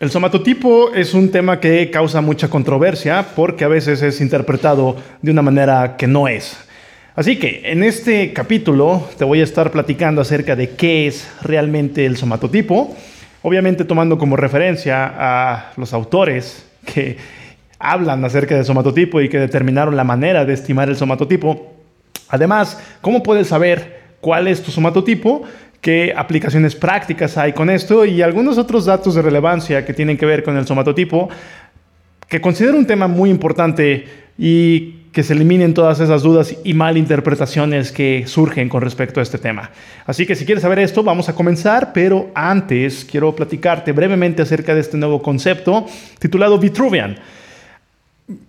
El somatotipo es un tema que causa mucha controversia porque a veces es interpretado de una manera que no es. Así que en este capítulo te voy a estar platicando acerca de qué es realmente el somatotipo, obviamente tomando como referencia a los autores que hablan acerca del somatotipo y que determinaron la manera de estimar el somatotipo. Además, ¿cómo puedes saber cuál es tu somatotipo? Qué aplicaciones prácticas hay con esto y algunos otros datos de relevancia que tienen que ver con el somatotipo, que considero un tema muy importante y que se eliminen todas esas dudas y malinterpretaciones que surgen con respecto a este tema. Así que si quieres saber esto, vamos a comenzar, pero antes quiero platicarte brevemente acerca de este nuevo concepto titulado Vitruvian.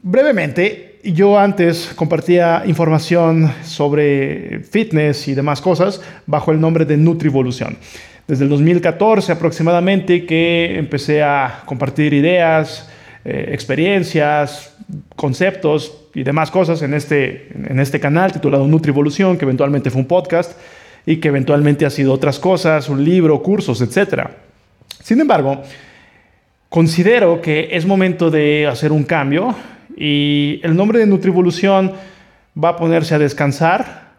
Brevemente, yo antes compartía información sobre fitness y demás cosas bajo el nombre de Nutrivolución. Desde el 2014 aproximadamente que empecé a compartir ideas, eh, experiencias, conceptos y demás cosas en este, en este canal titulado Nutrivolución, que eventualmente fue un podcast y que eventualmente ha sido otras cosas, un libro, cursos, etc. Sin embargo, considero que es momento de hacer un cambio y el nombre de Nutrivolución va a ponerse a descansar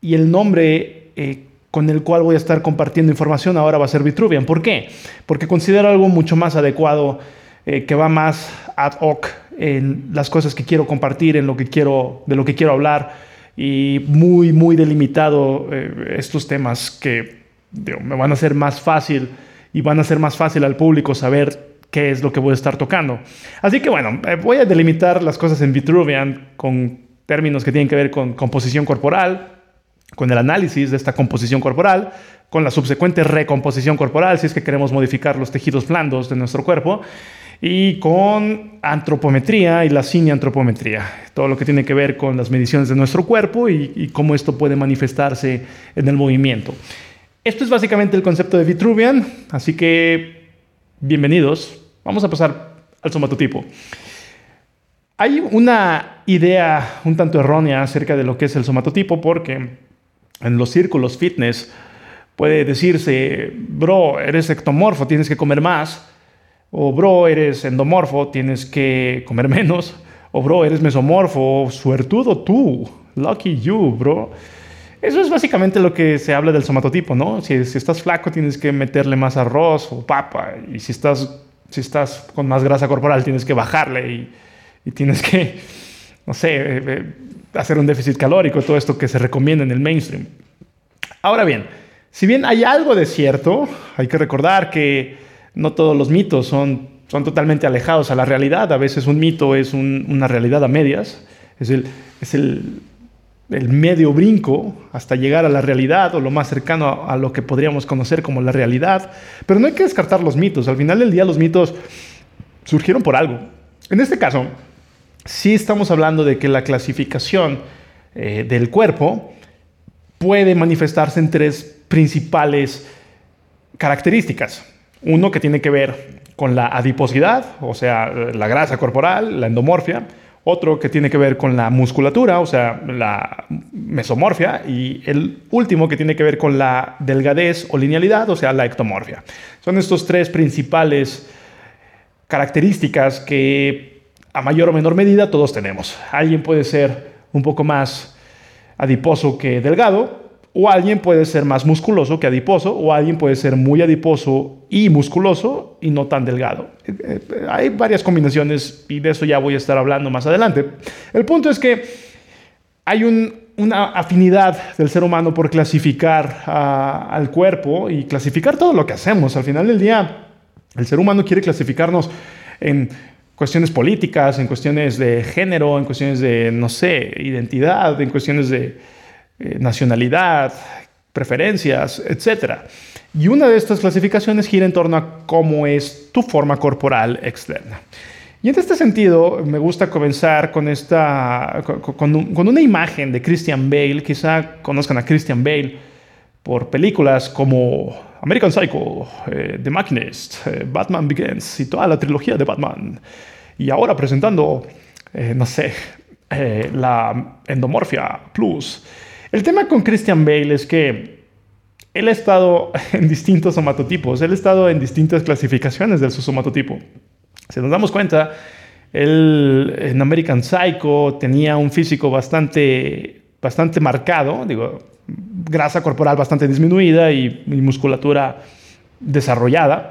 y el nombre eh, con el cual voy a estar compartiendo información ahora va a ser Vitruvian. ¿Por qué? Porque considero algo mucho más adecuado, eh, que va más ad hoc en las cosas que quiero compartir, en lo que quiero, de lo que quiero hablar y muy, muy delimitado eh, estos temas que me van a ser más fácil y van a ser más fácil al público saber qué es lo que voy a estar tocando. Así que bueno, eh, voy a delimitar las cosas en Vitruvian con términos que tienen que ver con composición corporal, con el análisis de esta composición corporal, con la subsecuente recomposición corporal, si es que queremos modificar los tejidos blandos de nuestro cuerpo, y con antropometría y la cineantropometría, todo lo que tiene que ver con las mediciones de nuestro cuerpo y, y cómo esto puede manifestarse en el movimiento. Esto es básicamente el concepto de Vitruvian, así que bienvenidos Vamos a pasar al somatotipo. Hay una idea un tanto errónea acerca de lo que es el somatotipo porque en los círculos fitness puede decirse, bro, eres ectomorfo, tienes que comer más, o bro, eres endomorfo, tienes que comer menos, o bro, eres mesomorfo, suertudo tú, lucky you, bro. Eso es básicamente lo que se habla del somatotipo, ¿no? Si, si estás flaco tienes que meterle más arroz o papa, y si estás si estás con más grasa corporal, tienes que bajarle y, tienes que, no sé, eh, eh, hacer un déficit calórico, todo esto que se recomienda en el mainstream. Ahora bien, si bien hay algo de cierto, hay que recordar que no todos los mitos son, son totalmente alejados a la realidad. A veces un mito es una realidad a medias. Es el, es el, el medio brinco hasta llegar a la realidad o lo más cercano a, lo que podríamos conocer como la realidad. Pero no hay que descartar los mitos. Al final del día los mitos surgieron por algo. En este caso, sí estamos hablando de que la clasificación eh, del cuerpo puede manifestarse en tres principales características. Uno que tiene que ver con la adiposidad, o sea, la grasa corporal, la endomorfia otro que tiene que ver con la musculatura, o sea, la mesomorfia, y el último que tiene que ver con la delgadez o linealidad, o sea, la ectomorfia. Son estos tres principales características que a mayor o menor medida todos tenemos. Alguien puede ser un poco más adiposo que delgado, o alguien puede ser más musculoso que adiposo, o alguien puede ser muy adiposo y musculoso y no tan delgado. Eh, eh, hay varias combinaciones y de eso ya voy a estar hablando más adelante. El punto es que hay una afinidad del ser humano por clasificar al cuerpo y clasificar todo lo que hacemos. Al final del día, el ser humano quiere clasificarnos en cuestiones políticas, en cuestiones de género, en cuestiones de, no sé, identidad, en cuestiones de eh, nacionalidad, preferencias, etc. Y una de estas clasificaciones gira en torno a cómo es tu forma corporal externa. Y en este sentido, me gusta comenzar con, esta, con, una imagen de Christian Bale. Quizá conozcan a Christian Bale por películas como American Psycho, eh, The Machinist, eh, Batman Begins y toda la trilogía de Batman. Y ahora presentando, no sé, la Endomorphia Plus. El tema con Christian Bale es que él ha estado en distintos somatotipos, él ha estado en distintas clasificaciones de su somatotipo. Si nos damos cuenta, él en American Psycho tenía un físico bastante, bastante marcado, digo, grasa corporal bastante disminuida y, musculatura desarrollada.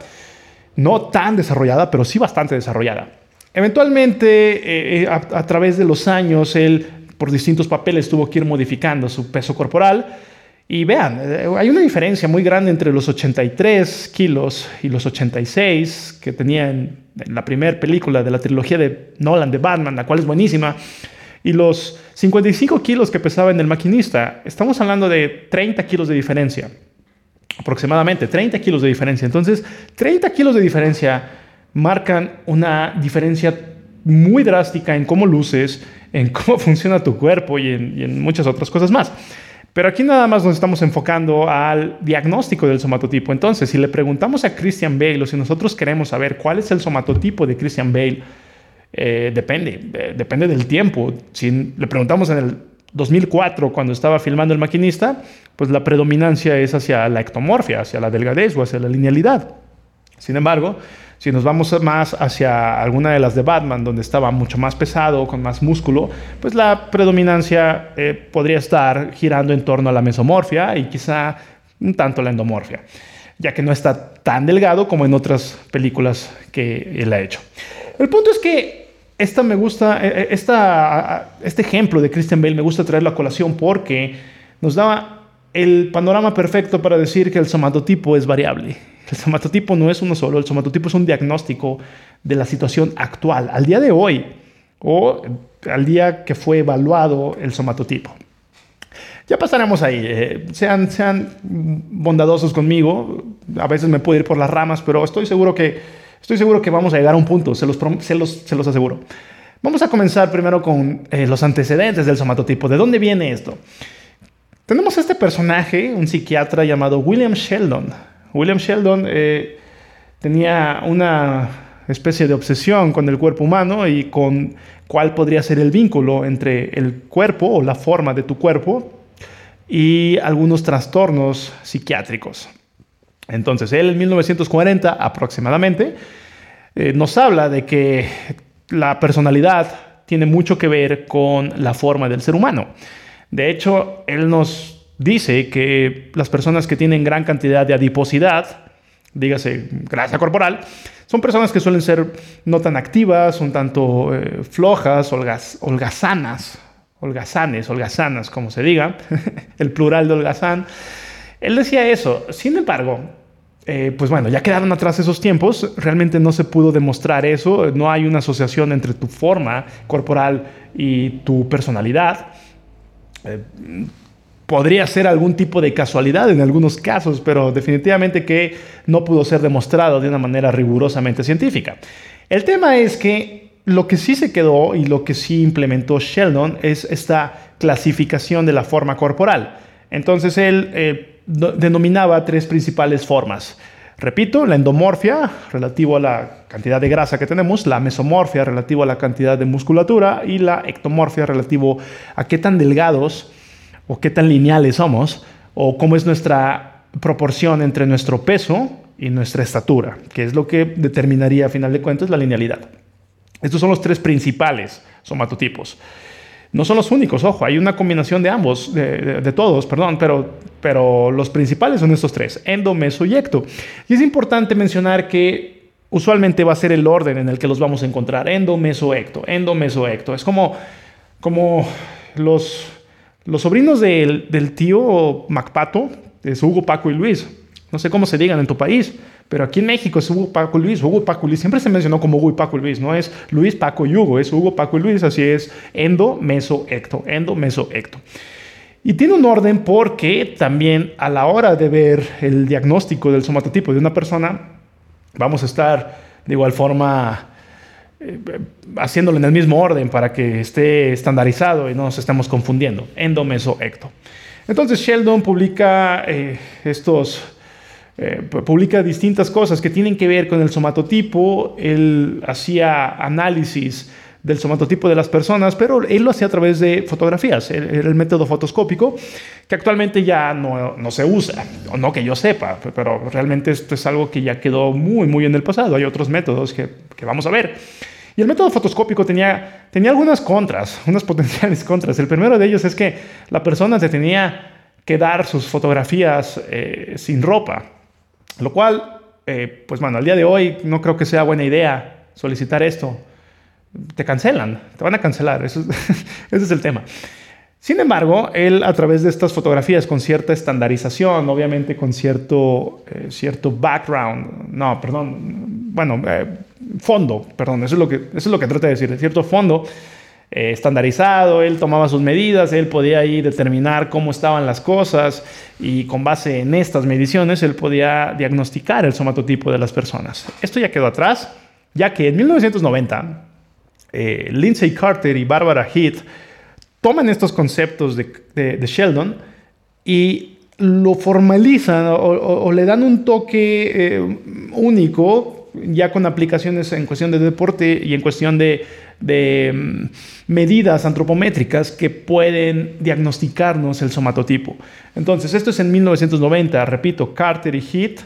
No tan desarrollada, pero sí bastante desarrollada. Eventualmente, eh, eh, a, través de los años, él por distintos papeles tuvo que ir modificando su peso corporal y vean, eh, hay una diferencia muy grande entre los 83 kilos y los 86 que tenía en, la primera película de la trilogía de Nolan de Batman, la cual es buenísima, y los 55 kilos que pesaba en El Maquinista. Estamos hablando de 30 kilos de diferencia, aproximadamente 30 kilos de diferencia. Entonces, 30 kilos de diferencia marcan una diferencia muy drástica en cómo luces, en cómo funciona tu cuerpo y en muchas otras cosas más. Pero aquí nada más nos estamos enfocando al diagnóstico del somatotipo. Entonces, si le preguntamos a Christian Bale o si nosotros queremos saber cuál es el somatotipo de Christian Bale, eh, depende, eh, depende del tiempo. Si le preguntamos en el 2004, cuando estaba filmando El Maquinista, pues la predominancia es hacia la ectomorfia, hacia la delgadez o hacia la linealidad. Sin embargo, si nos vamos más hacia alguna de las de Batman, donde estaba mucho más pesado, con más músculo, pues la predominancia eh, podría estar girando en torno a la mesomorfia y quizá un tanto la endomorfia, ya que no está tan delgado como en otras películas que él ha hecho. El punto es que esta me gusta, eh, esta, este ejemplo de Christian Bale me gusta traerlo a colación porque nos da el panorama perfecto para decir que el somatotipo es variable el somatotipo no es uno solo, el somatotipo es un diagnóstico de la situación actual, al día de hoy, o al día que fue evaluado el somatotipo. Ya pasaremos ahí. Eh, sean, sean bondadosos conmigo. A veces me puedo ir por las ramas, pero estoy seguro que, estoy seguro que vamos a llegar a un punto. Se los, se los, se los aseguro. Vamos a comenzar primero con eh, los antecedentes del somatotipo. ¿De dónde viene esto? Tenemos este personaje, un psiquiatra llamado William Sheldon. William Sheldon eh, tenía una especie de obsesión con el cuerpo humano y con cuál podría ser el vínculo entre el cuerpo o la forma de tu cuerpo y algunos trastornos psiquiátricos. Entonces, él en 1940 aproximadamente eh, nos habla de que la personalidad tiene mucho que ver con la forma del ser humano. De hecho, él nos dice que las personas que tienen gran cantidad de adiposidad, dígase grasa corporal, son personas que suelen ser no tan activas, un tanto eh, flojas, holgazanas, holgazanes, holgazanas, como se diga, el plural de holgazán. Él decía eso. Sin embargo, eh, pues bueno, ya quedaron atrás esos tiempos, realmente no se pudo demostrar eso, no hay una asociación entre tu forma corporal y tu personalidad. Eh, podría ser algún tipo de casualidad en algunos casos, pero definitivamente que no pudo ser demostrado de una manera rigurosamente científica. El tema es que lo que sí se quedó y lo que sí implementó Sheldon es esta clasificación de la forma corporal. Entonces él eh, denominaba tres principales formas. Repito, la endomorfia, relativo a la cantidad de grasa que tenemos, la mesomorfia, relativo a la cantidad de musculatura, y la ectomorfia, relativo a qué tan delgados o qué tan lineales somos, o cómo es nuestra proporción entre nuestro peso y nuestra estatura, que es lo que determinaría a final de cuentas la linealidad. Estos son los tres principales somatotipos. No son los únicos, ojo, hay una combinación de ambos, de, todos, perdón, pero, pero los principales son estos tres, endo, meso y ecto. Y es importante mencionar que usualmente va a ser el orden en el que los vamos a encontrar, endo, meso, ecto, endo, meso, ecto. Es como, como los, los sobrinos del, tío Macpato, es Hugo, Paco y Luis. No sé cómo se digan en tu país, pero aquí en México es Hugo, Paco Luis. Hugo, Paco Luis. Siempre se mencionó como Hugo y Paco Luis. No es Luis, Paco y Hugo, es Hugo, Paco y Luis. Así es endo, meso, ecto. Endo, meso, ecto. Y tiene un orden porque también a la hora de ver el diagnóstico del somatotipo de una persona, vamos a estar de igual forma eh, haciéndolo en el mismo orden para que esté estandarizado y no nos estemos confundiendo. Endo, meso, ecto. Entonces Sheldon publica eh, estos, eh, publica distintas cosas que tienen que ver con el somatotipo. Él hacía análisis del somatotipo de las personas, pero él lo hacía a través de fotografías, era el método fotoscópico, que actualmente ya no, no, se usa, o no que yo sepa, pero realmente esto es algo que ya quedó muy, muy en el pasado. Hay otros métodos que, que vamos a ver. Y el método fotoscópico tenía, tenía algunas contras, unas potenciales contras. El primero de ellos es que la persona se tenía que dar sus fotografías eh, sin ropa, lo cual, eh, pues bueno, al día de hoy no creo que sea buena idea solicitar esto te cancelan, te van a cancelar, eso ese es el tema. Sin embargo, él a través de estas fotografías con cierta estandarización, obviamente con cierto, eh, cierto background, no, perdón, bueno, eh, fondo, perdón, eso es, lo que, eso es lo que trata de decir, cierto fondo eh, estandarizado, él tomaba sus medidas, él podía ahí determinar cómo estaban las cosas y con base en estas mediciones él podía diagnosticar el somatotipo de las personas. Esto ya quedó atrás, ya que en 1990 eh, Lindsay Carter y Barbara Heath toman estos conceptos de, Sheldon y lo formalizan o, le dan un toque eh, único, ya con aplicaciones en cuestión de deporte y en cuestión de, mm, medidas antropométricas que pueden diagnosticarnos el somatotipo. Entonces, esto es en 1990, repito, Carter y Heath,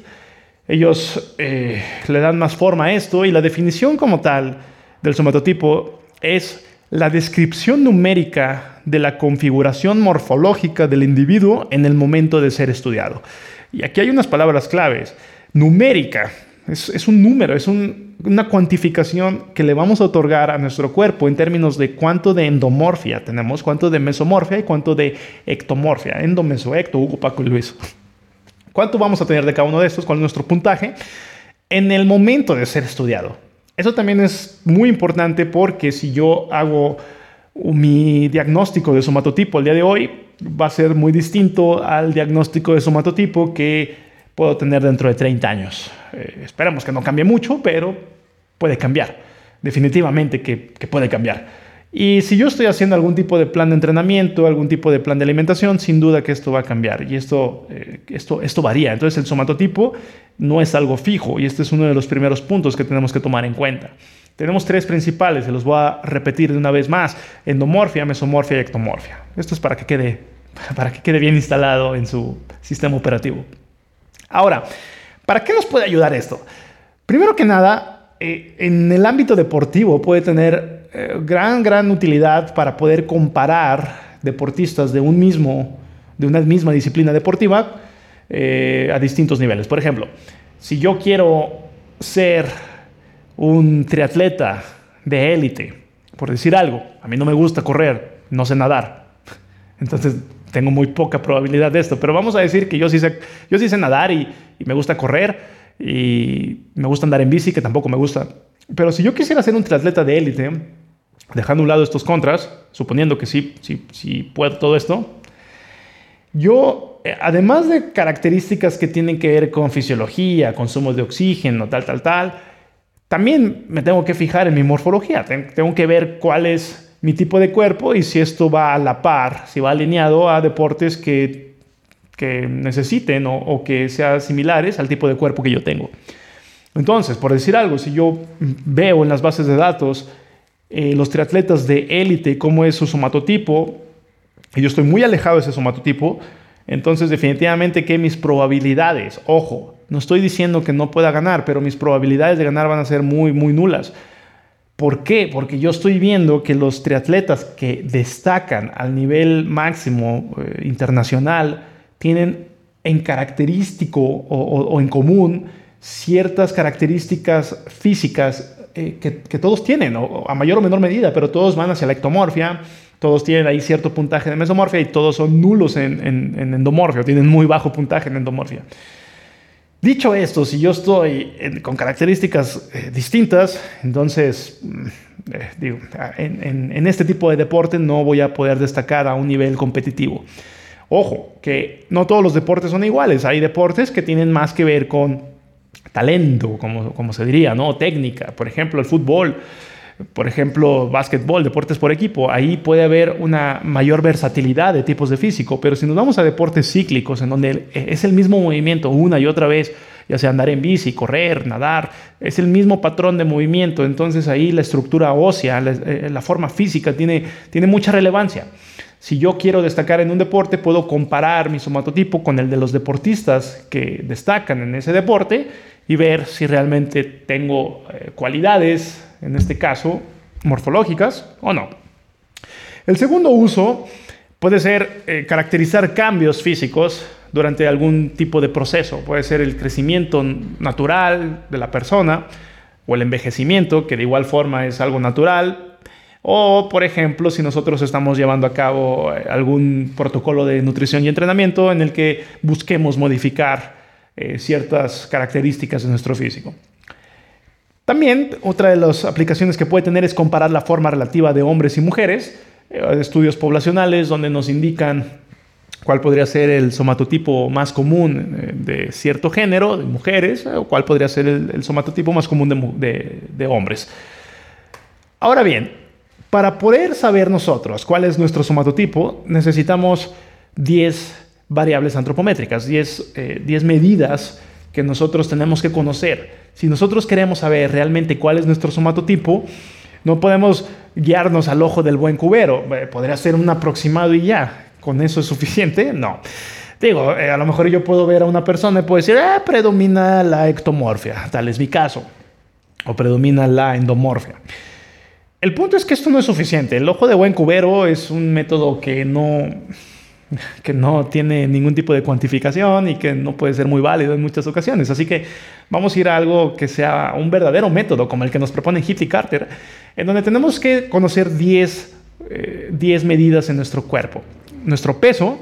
ellos eh, le dan más forma a esto y la definición como tal del somatotipo es la descripción numérica de la configuración morfológica del individuo en el momento de ser estudiado. Y aquí hay unas palabras claves. Numérica es, un número, es una cuantificación que le vamos a otorgar a nuestro cuerpo en términos de cuánto de endomorfia tenemos, cuánto de mesomorfia y cuánto de ectomorfia. Endo, meso, ecto, Hugo, Paco y Luis. ¿Cuánto vamos a tener de cada uno de estos? ¿Cuál es nuestro puntaje? En el momento de ser estudiado. Eso también es muy importante porque si yo hago mi diagnóstico de somatotipo el día de hoy, va a ser muy distinto al diagnóstico de somatotipo que puedo tener dentro de 30 años. Eh, esperamos que no cambie mucho, pero puede cambiar. Definitivamente que, que puede cambiar. Y si yo estoy haciendo algún tipo de plan de entrenamiento, algún tipo de plan de alimentación, sin duda que esto va a cambiar y esto, eh, esto, esto varía. Entonces el somatotipo no es algo fijo y este es uno de los primeros puntos que tenemos que tomar en cuenta. Tenemos tres principales, se los voy a repetir de una vez más, endomorfia, mesomorfia y ectomorfia. Esto es para que quede, para que quede bien instalado en su sistema operativo. Ahora, ¿para qué nos puede ayudar esto? Primero que nada, eh, en el ámbito deportivo puede tener eh, gran, gran utilidad para poder comparar deportistas de un mismo, de una misma disciplina deportiva eh, a distintos niveles. Por ejemplo, si yo quiero ser un triatleta de élite, por decir algo, a mí no me gusta correr, no sé nadar, entonces tengo muy poca probabilidad de esto, pero vamos a decir que yo sí sé, yo sí sé nadar y, me gusta correr y me gusta andar en bici, que tampoco me gusta. Pero si yo quisiera ser un triatleta de élite, dejando a un lado estos contras, suponiendo que sí, sí, sí puedo todo esto, yo, eh, además de características que tienen que ver con fisiología, consumo de oxígeno, tal, tal, tal, también me tengo que fijar en mi morfología, tengo que ver cuál es mi tipo de cuerpo y si esto va a la par, si va alineado a deportes que, que necesiten o, que sean similares al tipo de cuerpo que yo tengo. Entonces, por decir algo, si yo veo en las bases de datos eh, los triatletas de élite, cómo es su somatotipo, y yo estoy muy alejado de ese somatotipo, entonces definitivamente que mis probabilidades, ojo, no estoy diciendo que no pueda ganar, pero mis probabilidades de ganar van a ser muy, muy nulas. ¿Por qué? Porque yo estoy viendo que los triatletas que destacan al nivel máximo eh, internacional tienen en característico o en común ciertas características físicas eh, que, todos tienen, a mayor o menor medida, pero todos van hacia la ectomorfia, todos tienen ahí cierto puntaje de mesomorfia y todos son nulos en, endomorfia, tienen muy bajo puntaje en endomorfia. Dicho esto, si yo estoy con características eh, distintas, entonces, mm, eh, digo, en, este tipo de deporte no voy a poder destacar a un nivel competitivo. Ojo, que no todos los deportes son iguales. Hay deportes que tienen más que ver con talento, como, como se diría, ¿no? Técnica, por ejemplo, el fútbol, por ejemplo, básquetbol, deportes por equipo, ahí puede haber una mayor versatilidad de tipos de físico, pero si nos vamos a deportes cíclicos, en donde es el mismo movimiento una y otra vez, ya sea andar en bici, correr, nadar, es el mismo patrón de movimiento, entonces ahí la estructura ósea, la, eh, la forma física tiene, tiene mucha relevancia. Si yo quiero destacar en un deporte, puedo comparar mi somatotipo con el de los deportistas que destacan en ese deporte y ver si realmente tengo eh, cualidades, en este caso, morfológicas o no. El segundo uso puede ser eh, caracterizar cambios físicos durante algún tipo de proceso. Puede ser el crecimiento natural de la persona o el envejecimiento, que de igual forma es algo natural, o, por ejemplo, si nosotros estamos llevando a cabo eh, algún protocolo de nutrición y entrenamiento en el que busquemos modificar eh, ciertas características de nuestro físico. También otra de las aplicaciones que puede tener es comparar la forma relativa de hombres y mujeres, eh, estudios poblacionales donde nos indican cuál podría ser el somatotipo más común de cierto género, de mujeres, o cuál podría ser el, somatotipo más común de hombres. Ahora bien, para poder saber nosotros cuál es nuestro somatotipo, necesitamos 10 variables antropométricas, 10, eh, medidas que nosotros tenemos que conocer. Si nosotros queremos saber realmente cuál es nuestro somatotipo, no podemos guiarnos al ojo del buen cubero. Eh, podría ser un aproximado y ya. ¿Con eso es suficiente? No. Digo, eh, a lo mejor yo puedo ver a una persona y puedo decir, ah, predomina la ectomorfia, tal es mi caso, o predomina la endomorfia. El punto es que esto no es suficiente. El ojo de buen cubero es un método que no, que no tiene ningún tipo de cuantificación y que no puede ser muy válido en muchas ocasiones. Así que vamos a ir a algo que sea un verdadero método, como el que nos propone Hitty Carter, en donde tenemos que conocer 10, 10 eh, medidas en nuestro cuerpo. Nuestro peso,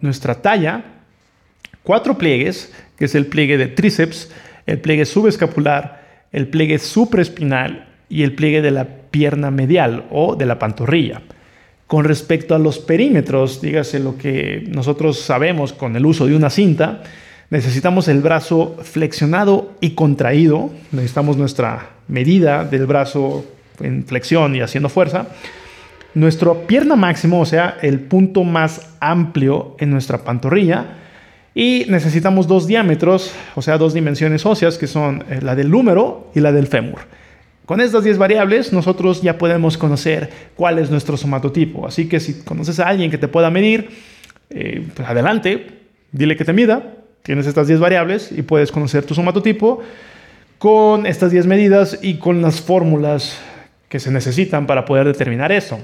nuestra talla, cuatro pliegues, que es el pliegue de tríceps, el pliegue subescapular, el pliegue supraespinal y el pliegue de la pierna medial o de la pantorrilla. Con respecto a los perímetros, dígase lo que nosotros sabemos con el uso de una cinta, necesitamos el brazo flexionado y contraído, necesitamos nuestra medida del brazo en flexión y haciendo fuerza, nuestra pierna máximo, o sea, el punto más amplio en nuestra pantorrilla, y necesitamos dos diámetros, o sea, dos dimensiones óseas, que son eh, la del húmero y la del fémur. Con estas 10 variables nosotros ya podemos conocer cuál es nuestro somatotipo. Así que si conoces a alguien que te pueda medir, eh, pues adelante, dile que te mida. Tienes estas 10 variables y puedes conocer tu somatotipo con estas 10 medidas y con las fórmulas que se necesitan para poder determinar eso.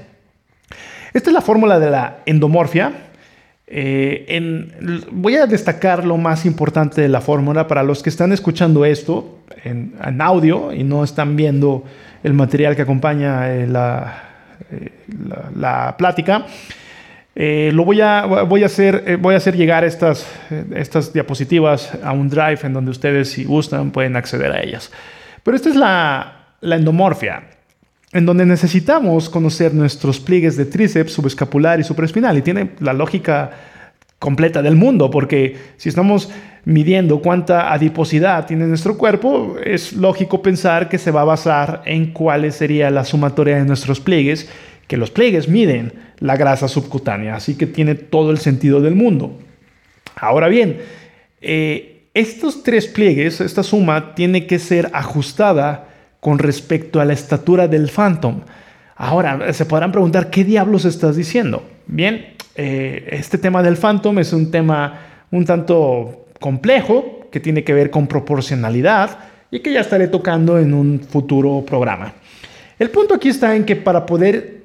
Esta es la fórmula de la endomorfia. Eh, voy a destacar lo más importante de la fórmula para los que están escuchando esto en, audio y no están viendo el material que acompaña eh, eh, la, plática. lo voy a, voy, a hacer, voy a hacer llegar estas, estas diapositivas a un drive en donde ustedes, si gustan, pueden acceder a ellas. Pero esta es la, la endomorfia en donde necesitamos conocer nuestros pliegues de tríceps, subescapular y supraespinal. Y tiene la lógica completa del mundo, porque si estamos midiendo cuánta adiposidad tiene nuestro cuerpo, es lógico pensar que se va a basar en cuál sería la sumatoria de nuestros pliegues, que los pliegues miden la grasa subcutánea, así que tiene todo el sentido del mundo. Ahora bien, eh, estos tres pliegues, esta suma, tiene que ser ajustada con respecto a la estatura del Phantom. Ahora, se podrán preguntar, ¿qué diablos estás diciendo? Bien, eh, este tema del Phantom es un tema un tanto complejo que tiene que ver con proporcionalidad y que ya estaré tocando en un futuro programa. El punto aquí está en que para poder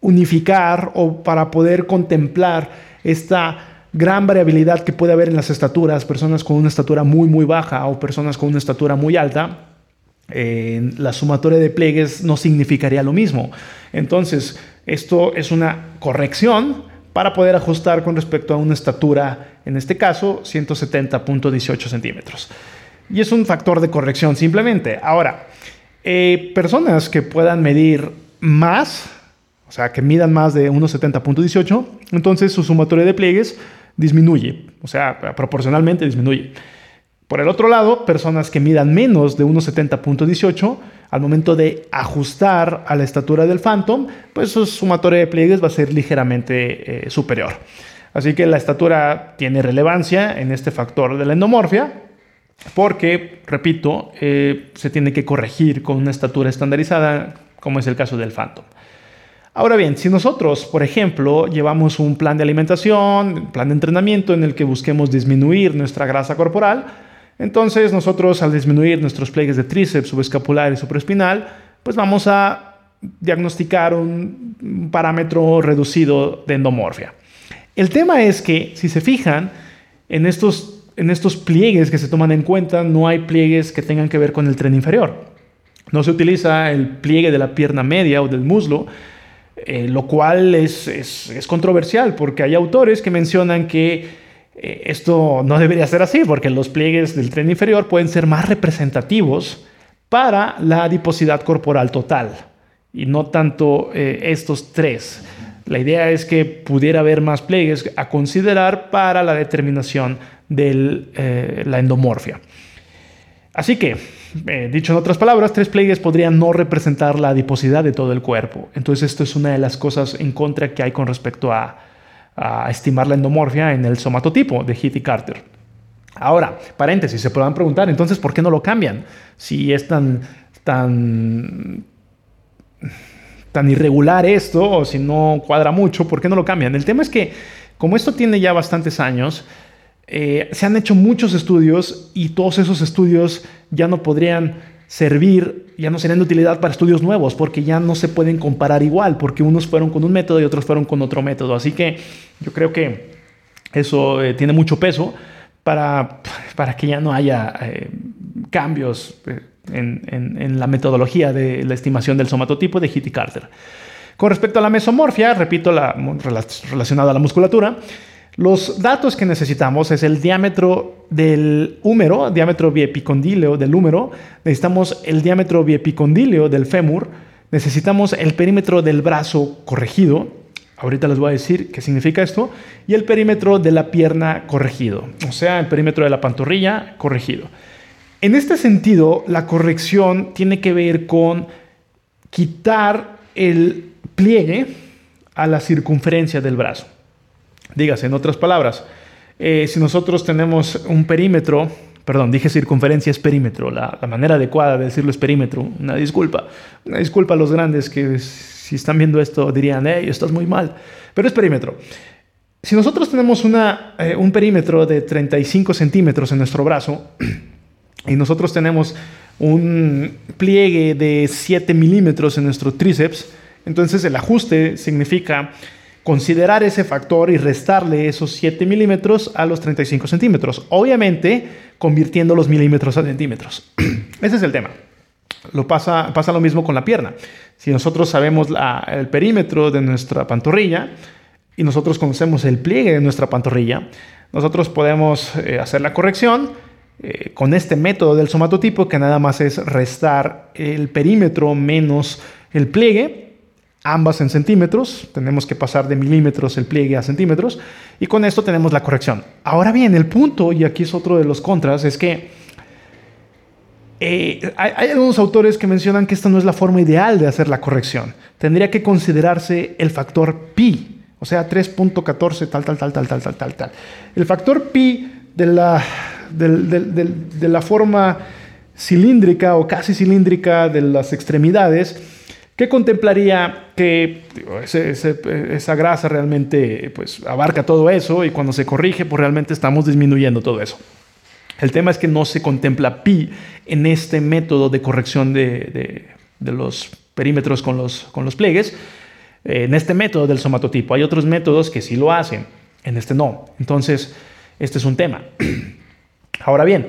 unificar o para poder contemplar esta gran variabilidad que puede haber en las estaturas, personas con una estatura muy muy baja o personas con una estatura muy alta, la sumatoria de pliegues no significaría lo mismo. Entonces, esto es una corrección para poder ajustar con respecto a una estatura, en este caso, 170.18 centímetros. Y es un factor de corrección simplemente. Ahora, eh, personas que puedan medir más, o sea, que midan más de 1,70.18, entonces su sumatoria de pliegues disminuye, o sea, proporcionalmente disminuye. Por el otro lado, personas que midan menos de 1,70.18, al momento de ajustar a la estatura del Phantom, pues su sumatoria de pliegues va a ser ligeramente eh, superior. Así que la estatura tiene relevancia en este factor de la endomorfia, porque, repito, eh, se tiene que corregir con una estatura estandarizada, como es el caso del Phantom. Ahora bien, si nosotros, por ejemplo, llevamos un plan de alimentación, un plan de entrenamiento en el que busquemos disminuir nuestra grasa corporal, entonces nosotros al disminuir nuestros pliegues de tríceps, subescapular y supraespinal, pues vamos a diagnosticar un parámetro reducido de endomorfia. El tema es que, si se fijan, en estos, en estos pliegues que se toman en cuenta, no hay pliegues que tengan que ver con el tren inferior. No se utiliza el pliegue de la pierna media o del muslo, eh, lo cual es, controversial porque hay autores que mencionan que eh, esto no debería ser así porque los pliegues del tren inferior pueden ser más representativos para la adiposidad corporal total y no tanto eh, estos tres. La idea es que pudiera haber más pliegues a considerar para la determinación de la endomorfia. Así que eh, dicho en otras palabras, tres pliegues podrían no representar la adiposidad de todo el cuerpo. Entonces esto es una de las cosas en contra que hay con respecto a, estimar la endomorfia en el somatotipo de Heath y Carter. Ahora, paréntesis, se podrán preguntar, entonces, ¿por qué no lo cambian? Si es tan, tan, tan irregular esto, o si no cuadra mucho, ¿por qué no lo cambian? El tema es que, como esto tiene ya bastantes años, eh, se han hecho muchos estudios y todos esos estudios ya no podrían servir, ya no serían de utilidad para estudios nuevos, porque ya no se pueden comparar igual, porque unos fueron con un método y otros fueron con otro método. Así que yo creo que eso eh, tiene mucho peso para, para, que ya no haya eh, cambios en, en, la metodología de la estimación del somatotipo de Hitty Carter. Con respecto a la mesomorfia, repito, la, relacionada a la musculatura, los datos que necesitamos es el diámetro del húmero, diámetro biepicondíleo del húmero, necesitamos el diámetro biepicondíleo del fémur, necesitamos el perímetro del brazo corregido, ahorita les voy a decir qué significa esto, y el perímetro de la pierna corregido, o sea, el perímetro de la pantorrilla corregido. En este sentido, la corrección tiene que ver con quitar el pliegue a la circunferencia del brazo. Dígase, en otras palabras, eh, si nosotros tenemos un perímetro, perdón, dije circunferencia es perímetro, la, manera adecuada de decirlo es perímetro, una disculpa, una disculpa a los grandes que si están viendo esto dirían, hey, estás muy mal, pero es perímetro. Si nosotros tenemos una, eh, un perímetro de 35 centímetros en nuestro brazo y nosotros tenemos un pliegue de 7 milímetros en nuestro tríceps, entonces el ajuste significa considerar ese factor y restarle esos 7 milímetros a los 35 centímetros. Obviamente, convirtiendo los milímetros a centímetros. Ese es el tema. Lo pasa, pasa lo mismo con la pierna. Si nosotros sabemos el perímetro de nuestra pantorrilla y nosotros conocemos el pliegue de nuestra pantorrilla, nosotros podemos eh, hacer la corrección eh, con este método del somatotipo que nada más es restar el perímetro menos el pliegue ambas en centímetros, tenemos que pasar de milímetros el pliegue a centímetros y con esto tenemos la corrección. Ahora bien, el punto, y aquí es otro de los contras, es que eh, hay, hay, algunos autores que mencionan que esta no es la forma ideal de hacer la corrección. Tendría que considerarse el factor pi, o sea, 3.14 tal, tal, tal, tal, tal, tal, tal, tal. El factor pi de la, de la forma cilíndrica o casi cilíndrica de las extremidades ¿Qué contemplaría que esa grasa realmente pues, abarca todo eso y cuando se corrige, pues realmente estamos disminuyendo todo eso. El tema es que no se contempla pi en este método de corrección de, los perímetros con los, con los pliegues, en este método del somatotipo. Hay otros métodos que sí lo hacen, en este no. Entonces, este es un tema. Ahora bien,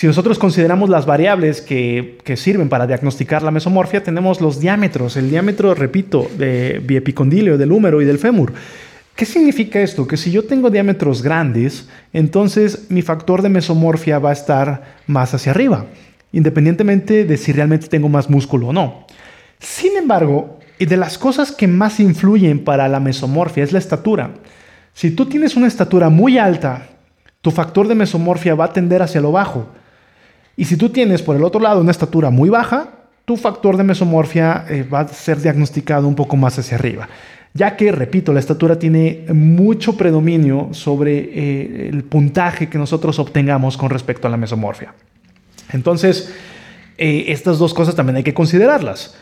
si nosotros consideramos las variables que, sirven para diagnosticar la mesomorfia, tenemos los diámetros, el diámetro, repito, de biepicondilio, del húmero y del fémur. ¿Qué significa esto? Que si yo tengo diámetros grandes, entonces mi factor de mesomorfia va a estar más hacia arriba, independientemente de si realmente tengo más músculo o no. Sin embargo, y de las cosas que más influyen para la mesomorfia es la estatura. Si tú tienes una estatura muy alta, tu factor de mesomorfia va a tender hacia lo bajo. Y si tú tienes por el otro lado una estatura muy baja, tu factor de mesomorfia eh, va a ser diagnosticado un poco más hacia arriba. ya que, repito, la estatura tiene mucho predominio sobre eh, el puntaje que nosotros obtengamos con respecto a la mesomorfia. Entonces, eh, estas dos cosas también hay que considerarlas.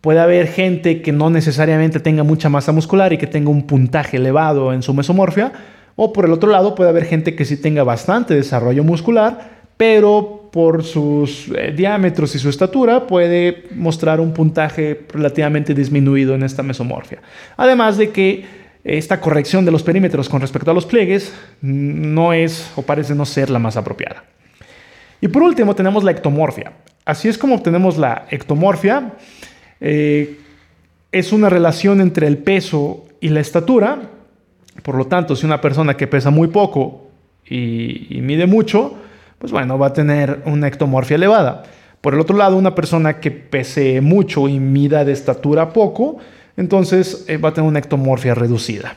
Puede haber gente que no necesariamente tenga mucha masa muscular y que tenga un puntaje elevado en su mesomorfia, o por el otro lado puede haber gente que sí tenga bastante desarrollo muscular, pero por sus eh, diámetros y su estatura puede mostrar un puntaje relativamente disminuido en esta mesomorfia. Además de que esta corrección de los perímetros con respecto a los pliegues no es o parece no ser la más apropiada. Y por último tenemos la ectomorfia. Así es como obtenemos la ectomorfia. Eh, es una relación entre el peso y la estatura. Por lo tanto, si una persona que pesa muy poco y mide mucho, pues bueno, va a tener una ectomorfia elevada. Por el otro lado, una persona que pese mucho y mida de estatura poco, entonces eh, va a tener una ectomorfia reducida.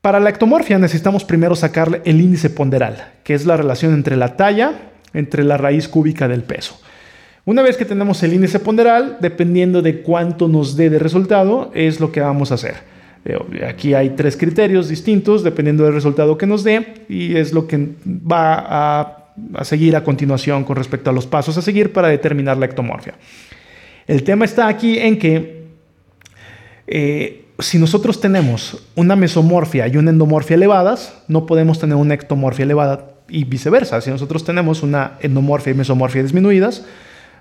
Para la ectomorfia necesitamos primero sacar el índice ponderal, que es la relación entre la talla, entre la raíz cúbica del peso. Una vez que tenemos el índice ponderal, dependiendo de cuánto nos dé de resultado, es lo que vamos a hacer. Eh, aquí hay tres criterios distintos dependiendo del resultado que nos dé y es lo que va a seguir a continuación con respecto a los pasos a seguir para determinar la ectomorfia. El tema está aquí en que eh, si nosotros tenemos una mesomorfia y una endomorfia elevadas, no podemos tener una ectomorfia elevada y viceversa. Si nosotros tenemos una endomorfia y mesomorfia disminuidas,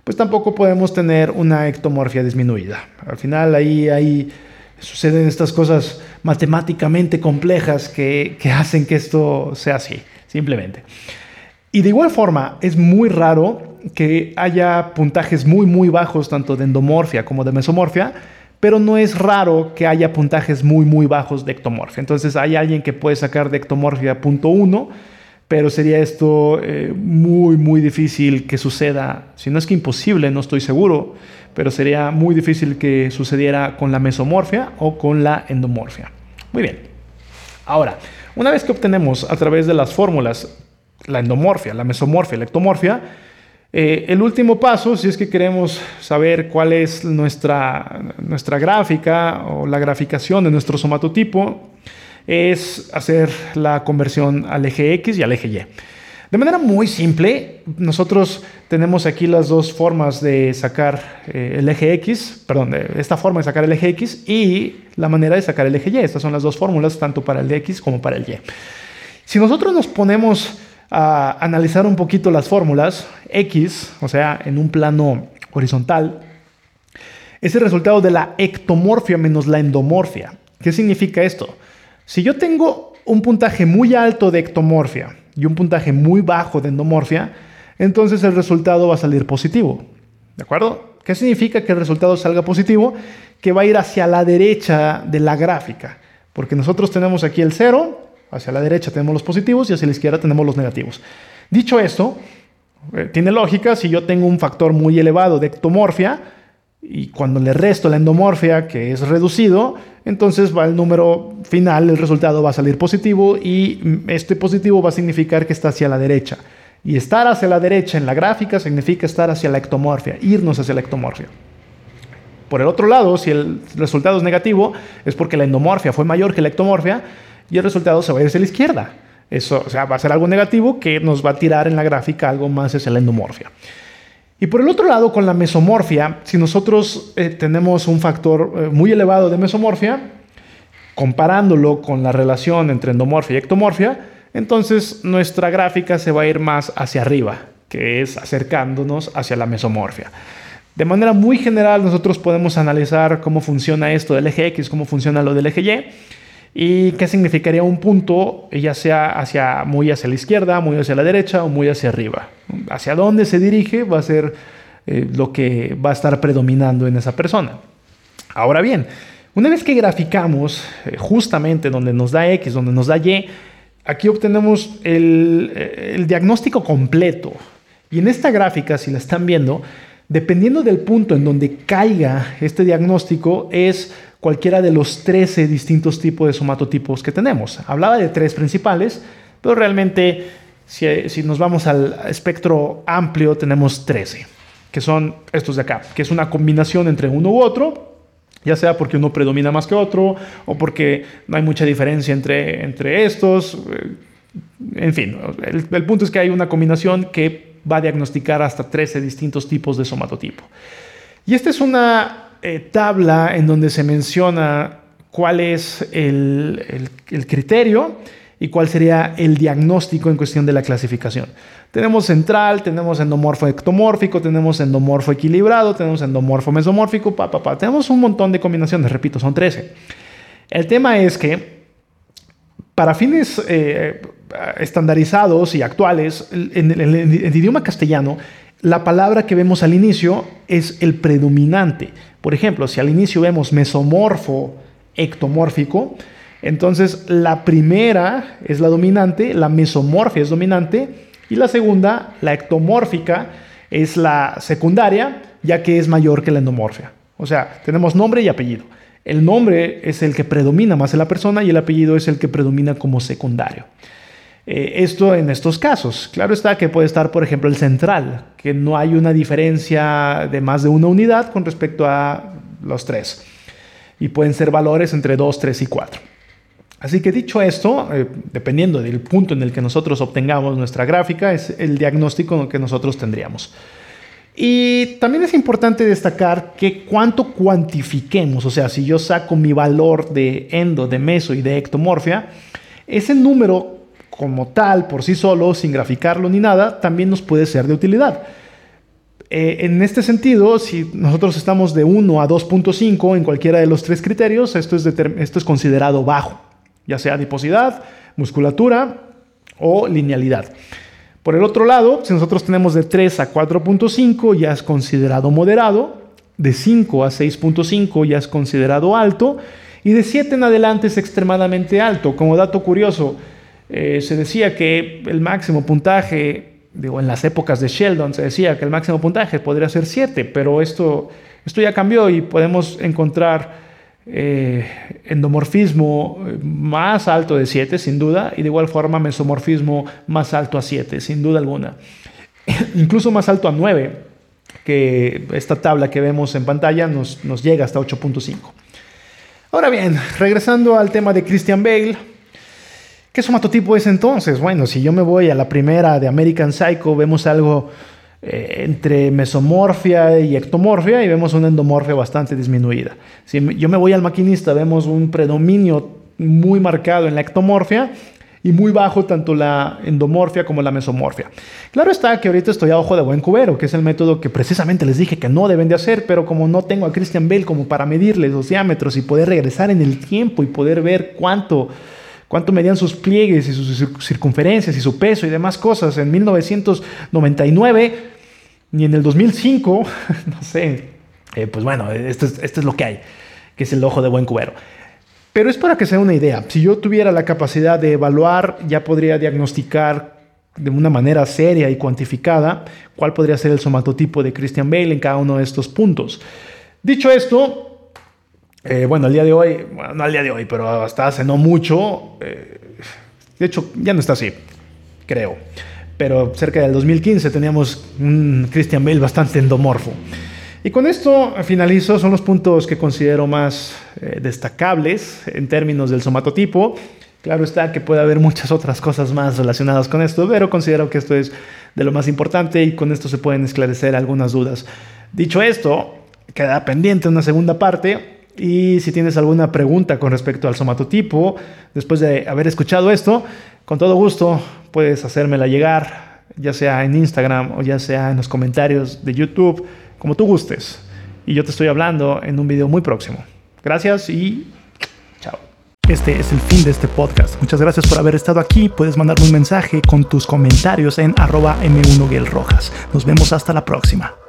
pues tampoco podemos tener una ectomorfia disminuida. Al final ahí, ahí suceden estas cosas matemáticamente complejas que, que hacen que esto sea así, simplemente. Y de igual forma, es muy raro que haya puntajes muy, muy bajos, tanto de endomorfia como de mesomorfia, pero no es raro que haya puntajes muy, muy bajos de ectomorfia. Entonces hay alguien que puede sacar de ectomorfia punto uno, pero sería esto eh, muy, muy difícil que suceda, si no es que imposible, no estoy seguro, pero sería muy difícil que sucediera con la mesomorfia o con la endomorfia. Muy bien. Ahora, una vez que obtenemos a través de las fórmulas la endomorfia, la mesomorfia, la ectomorfia. Eh, el último paso, si es que queremos saber cuál es nuestra, nuestra gráfica o la graficación de nuestro somatotipo, es hacer la conversión al eje X y al eje Y. De manera muy simple, nosotros tenemos aquí las dos formas de sacar eh, el eje X, perdón, esta forma de sacar el eje X y la manera de sacar el eje Y. Estas son las dos fórmulas, tanto para el X como para el Y. Si nosotros nos ponemos a analizar un poquito las fórmulas, X, o sea, en un plano horizontal, es el resultado de la ectomorfia menos la endomorfia. ¿Qué significa esto? Si yo tengo un puntaje muy alto de ectomorfia y un puntaje muy bajo de endomorfia, entonces el resultado va a salir positivo. ¿De acuerdo? ¿Qué significa que el resultado salga positivo? Que va a ir hacia la derecha de la gráfica. Porque nosotros tenemos aquí el 0 Hacia la derecha tenemos los positivos y hacia la izquierda tenemos los negativos. Dicho esto, eh, tiene lógica si yo tengo un factor muy elevado de ectomorfia y cuando le resto la endomorfia, que es reducido, entonces va el número final, el resultado va a salir positivo y este positivo va a significar que está hacia la derecha. Y estar hacia la derecha en la gráfica significa estar hacia la ectomorfia, irnos hacia la ectomorfia. Por el otro lado, si el resultado es negativo, es porque la endomorfia fue mayor que la ectomorfia, y el resultado se va a ir hacia la izquierda. Eso o sea, va a ser algo negativo que nos va a tirar en la gráfica algo más hacia la endomorfia. Y por el otro lado, con la mesomorfia, si nosotros eh, tenemos un factor eh, muy elevado de mesomorfia, comparándolo con la relación entre endomorfia y ectomorfia, entonces nuestra gráfica se va a ir más hacia arriba, que es acercándonos hacia la mesomorfia. De manera muy general, nosotros podemos analizar cómo funciona esto del eje X, cómo funciona lo del eje Y, y qué significaría un punto, ya sea hacia, muy hacia la izquierda, muy hacia la derecha o muy hacia arriba. Hacia dónde se dirige va a ser eh, lo que va a estar predominando en esa persona. Ahora bien, una vez que graficamos eh, justamente donde nos da X, donde nos da Y, aquí obtenemos eh, el diagnóstico completo. Y en esta gráfica, si la están viendo, dependiendo del punto en donde caiga este diagnóstico, es cualquiera de los 13 distintos tipos de somatotipos que tenemos. Hablaba de tres principales, pero realmente si, nos vamos al espectro amplio tenemos 13, que son estos de acá, que es una combinación entre uno u otro, ya sea porque uno predomina más que otro o porque no hay mucha diferencia entre, entre estos. Eh, en fin, el, punto es que hay una combinación que va a diagnosticar hasta 13 distintos tipos de somatotipo. Y esta es una eh, tabla en donde se menciona cuál es el, criterio y cuál sería el diagnóstico en cuestión de la clasificación. Tenemos central, tenemos endomorfo ectomórfico, tenemos endomorfo equilibrado, tenemos endomorfo mesomórfico, pa. tenemos un montón de combinaciones, repito, son 13. El tema es que para fines eh, estandarizados y actuales, en el idioma castellano, la palabra que vemos al inicio es el predominante. Por ejemplo, si al inicio vemos mesomorfo ectomórfico, entonces, la primera es la dominante, la mesomorfia es dominante y la segunda, la ectomórfica, es la secundaria, ya que es mayor que la endomorfia. O sea, tenemos nombre y apellido. El nombre es el que predomina más en la persona y el apellido es el que predomina como secundario. Eh, esto en estos casos. Claro está que puede estar, por ejemplo, el central, que no hay una diferencia de más de una unidad con respecto a los tres. Y pueden ser valores entre 2, 3 y 4. Así que dicho esto, eh, dependiendo del punto en el que nosotros obtengamos nuestra gráfica, es el diagnóstico que nosotros tendríamos. Y también es importante destacar que cuánto cuantifiquemos, o sea, si yo saco mi valor de endo, de meso y de ectomorfia, ese número como tal, por sí solo, sin graficarlo ni nada, también nos puede ser de utilidad. Eh, en este sentido, si nosotros estamos de 1 a 2.5 en cualquiera de los tres criterios, esto es, esto es considerado bajo ya sea adiposidad, musculatura o linealidad. Por el otro lado, si nosotros tenemos de 3 a 4.5 ya es considerado moderado, de 5 a 6.5 ya es considerado alto y de 7 en adelante es extremadamente alto. Como dato curioso, eh, se decía que el máximo puntaje, digo, en las épocas de Sheldon se decía que el máximo puntaje podría ser 7, pero esto, esto ya cambió y podemos encontrar eh, endomorfismo eh, más alto de 7, sin duda, y de igual forma mesomorfismo más alto a 7, sin duda alguna. Incluso más alto a 9, que esta tabla que vemos en pantalla nos, nos llega hasta 8.5. Ahora bien, regresando al tema de Christian Bale, ¿qué somatotipo es entonces? Bueno, si yo me voy a la primera de American Psycho, vemos algo eh, entre mesomorfia y ectomorfia y vemos una endomorfia bastante disminuida. Si yo me voy al maquinista, vemos un predominio muy marcado en la ectomorfia y muy bajo tanto la endomorfia como la mesomorfia. Claro está que ahorita estoy a ojo de buen cubero, que es el método que precisamente les dije que no deben de hacer, pero como no tengo a Christian Bale como para medirles los diámetros y poder regresar en el tiempo y poder ver cuánto cuánto medían sus pliegues y sus circunferencias y su peso y demás cosas en 1999 ni en el 2005, no sé, eh, pues bueno, esto es, esto es lo que hay, que es el ojo de buen cubero. Pero es para que sea una idea. Si yo tuviera la capacidad de evaluar, ya podría diagnosticar de una manera seria y cuantificada cuál podría ser el somatotipo de Christian Bale en cada uno de estos puntos. Dicho esto, eh, bueno, al día de hoy, no al día de hoy, pero hasta hace no mucho, eh, de hecho ya no está así, creo, pero cerca del 2015 teníamos un Christian Bale bastante endomorfo. Y con esto finalizo, son los puntos que considero más eh, destacables en términos del somatotipo. Claro está que puede haber muchas otras cosas más relacionadas con esto, pero considero que esto es de lo más importante y con esto se pueden esclarecer algunas dudas. Dicho esto, queda pendiente una segunda parte y si tienes alguna pregunta con respecto al somatotipo, después de haber escuchado esto, con todo gusto puedes hacérmela llegar, ya sea en Instagram o ya sea en los comentarios de YouTube, como tú gustes. Y yo te estoy hablando en un video muy próximo. Gracias y chao. Este es el fin de este podcast. Muchas gracias por haber estado aquí. Puedes mandarme un mensaje con tus comentarios en arroba m 1 Nos vemos hasta la próxima.